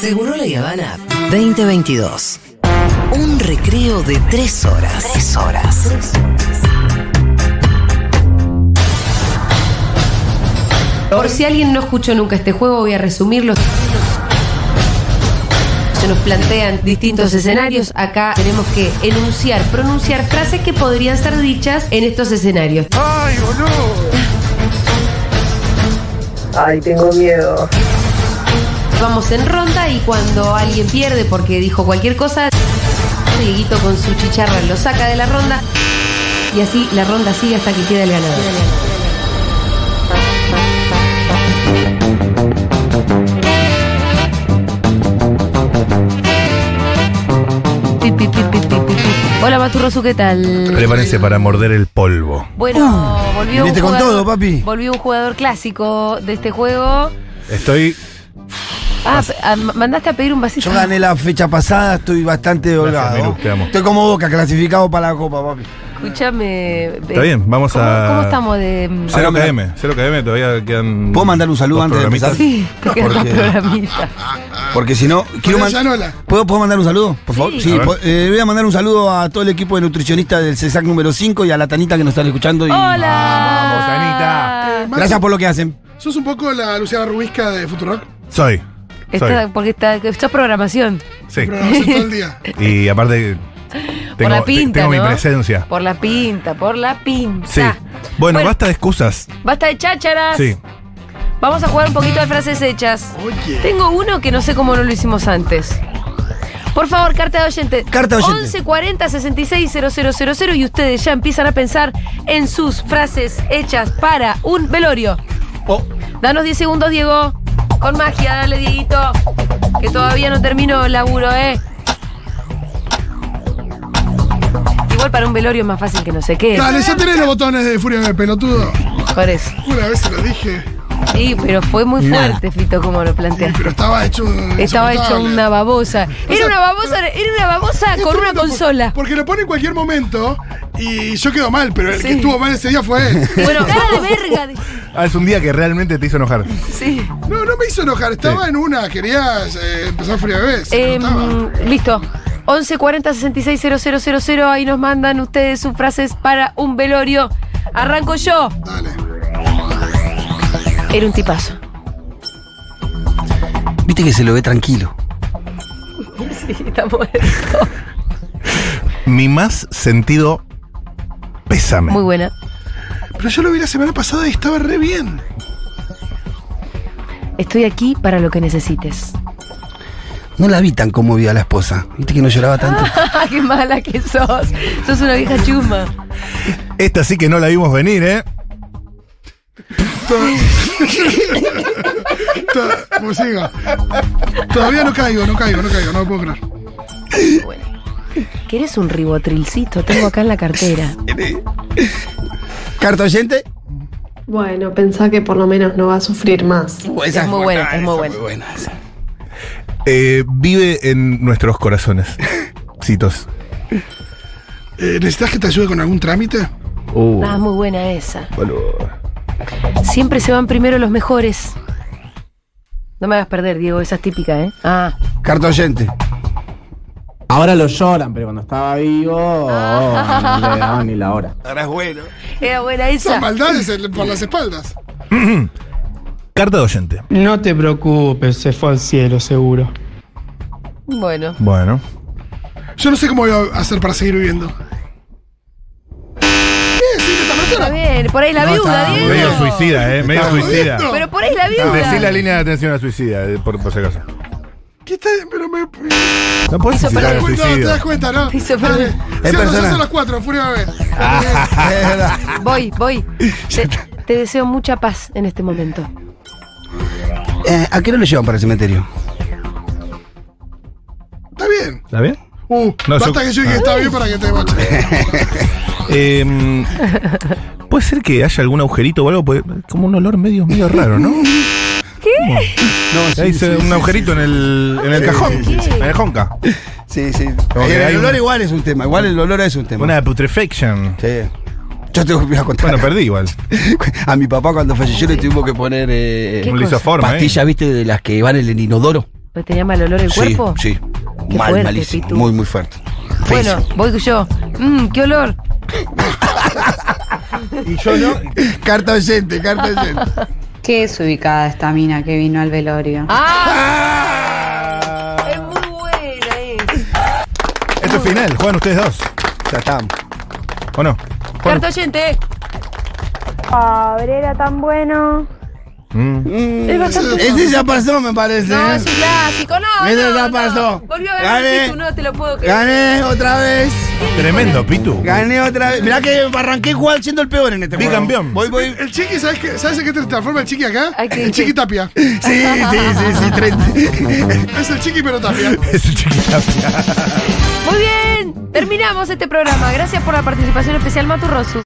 Seguro la Habana 2022. Un recreo de tres horas. Tres horas. Por si alguien no escuchó nunca este juego, voy a resumirlo. Se nos plantean distintos escenarios. Acá tenemos que enunciar, pronunciar frases que podrían ser dichas en estos escenarios. ¡Ay, boludo! Ay, tengo miedo. Vamos en ronda y cuando alguien pierde porque dijo cualquier cosa, Dieguito con su chicharra lo saca de la ronda y así la ronda sigue hasta que queda el ganador. Hola Maturrosu, ¿qué tal? Prepárense para morder el polvo. Bueno, volvió un viniste con jugador- todo, papi. Volvió un jugador clásico de este juego. Estoy. Ah, ah, mandaste a pedir un vasito. Yo gané la fecha pasada, estoy bastante holgado. Estoy como boca, clasificado para la copa, papi. Escúchame. Está bien, vamos ¿cómo, a- ¿Cómo estamos de.? mm, Cero mira. KM, cero KM, todavía quedan. ¿Puedo mandar un saludo antes de empezar? Sí, queda Porque-. Porque si no, quiero. ¿Puedo, ¿Puedo mandar un saludo? Por favor. Sí. Sí, eh, voy a mandar un saludo a todo el equipo de nutricionistas del CESAC número 5 y a la Tanita que nos están escuchando. Y ¡Hola! Vamos, Anita. Gracias por lo que hacen. ¿Sos un poco la Luciana Rubisca de Futurock? Soy. Está, porque está, esto es programación. Sí. Programación todo el día. Y aparte. Tengo, la pinta, tengo mi presencia. Por la pinta, por la pinta. Sí. Bueno, basta de excusas. Basta de chácharas. Sí. Vamos a jugar un poquito de frases hechas. Oye. Tengo uno que no sé cómo no lo hicimos antes. Por favor, carta de oyente. Carta de oyente. 1140 66 000 y ustedes ya empiezan a pensar en sus frases hechas para un velorio. Oh. Danos 10 segundos, Diego. Con magia, dale, Dieguito. Que todavía no termino el laburo, ¿eh? Igual para un velorio es más fácil que no sé qué. Dale, ya tenés los botones de Furia de pelotudo. Por eso. Una vez se lo dije. Sí, pero fue muy Nada. fuerte, Fito, como lo planteaste. Pero estaba hecho un. Estaba hecho insoportable. una babosa. Era sea, una babosa, era una babosa Es con una tremendo, por- consola. Porque lo pone en cualquier momento y yo quedo mal, pero el Sí. que estuvo mal ese día fue él. Bueno, cara de verga. de- Ah, es un día que realmente te hizo enojar. Sí. No, no me hizo enojar, estaba Sí. en una, quería eh, empezar Furia Bebé. se Em, notaba. listo. 11 40 66 000. Ahí nos mandan ustedes sus frases para un velorio. Arranco yo. Dale. Era un tipazo. Viste que se lo ve tranquilo. Sí, está muerto. Mi más sentido pésame. Muy buena. Pero yo lo vi la semana pasada y estaba re bien. Estoy aquí para lo que necesites. No la vi tan conmovida la esposa. Viste que no lloraba tanto. Qué mala que sos. Sos una vieja chusma. Esta sí que no la vimos venir, ¿eh? Siga. Todavía no caigo, no caigo, no caigo, no lo puedo creer. Bueno. ¿Querés un ribotrilcito? Tengo acá en la cartera. Carta oyente. Bueno, pensá que por lo menos no va a sufrir más. Uh, Es muy buena, es muy esa buena. esa. Eh, Vive en nuestros corazones. Citos. Eh, ¿Necesitas que te ayude con algún trámite? Uh, Ah, muy buena esa. Siempre se van primero los mejores. No me hagas perder, Diego, esa es típica, ¿eh? Ah. Carta oyente. Ahora lo lloran, pero cuando estaba vivo oh, no le daban ni la hora. Ahora es bueno. Era buena Son esa. maldades en- por las espaldas. Carta de oyente. No te preocupes, se fue al cielo, seguro. Bueno. Bueno. Yo no sé cómo voy a hacer para seguir viviendo. ¿Qué? ¿Sí, esta Está persona? bien, por ahí la No, viuda, está Diego. Medio suicida, ¿eh? Medio Está suicida. jodiendo. Pero por ahí la viuda. Decí la línea de atención a suicida, eh, por, por si acaso. ¿Qué está? Pero me. No puedes Hizo citar perder. al No, te das suicidio. cuenta, ¿no? Hizo Dale. perder. Son las cuatro, Furia. Es verdad. Voy, voy. Te, te deseo mucha paz en este momento. Eh, ¿A qué no lo llevan para el cementerio? Está bien. ¿Está bien? Uh, No, basta yo- que yo dije que está bien para que te boche. Eh, puede ser que haya algún agujerito o algo, como un olor medio, medio raro, ¿no? No, Ahí se- un agujerito en el, en el Sí, cajón, sí, sí. en el jonca. Sí, sí. Como que el hay olor un- igual es un tema. Igual el olor es un tema. Una putrefaction. Sí. Yo te voy a contar. Bueno, perdí igual. A mi papá cuando falleció le tuvimos que poner eh, ¿Qué Un cosa? lisoforme. pastillas, ¿viste? De las que van en el inodoro. ¿Pues ¿Tenía mal olor el Sí, cuerpo? sí. Qué Mal, fuerte, malísimo. Pitu. Muy, muy fuerte. Bueno, Feísimo. voy yo. Mmm, qué olor. Y yo no. Carta oyente, carta oyente. Qué desubicada esta mina que vino al velorio. ¡Ah! Es muy buena, eh. Esto es final, juegan ustedes dos. Ya estamos. ¿O no? Carta oyente. Pobre, era tan bueno. Mm. Es bastante. Ese ya pasó, me parece. No, ¿eh? es un clásico, no. Ese no, ya no. pasó. Volvió a ganar Gané. Pitu, no te lo puedo creer. Gané otra vez. Tremendo, Pitu. Gané otra vez. Mirá que arranqué igual siendo el peor en este juego. Bicampeón. Voy, voy. El chiqui, ¿sabes, qué? ¿sabes qué te transforma el chiqui acá? Ay, ¿qué- el chiqui qué? tapia. Sí, sí, sí, sí. 30. Es el chiqui pero tapia. Es el chiquita. Muy bien. Terminamos este programa. Gracias por la participación especial, Maturrosu.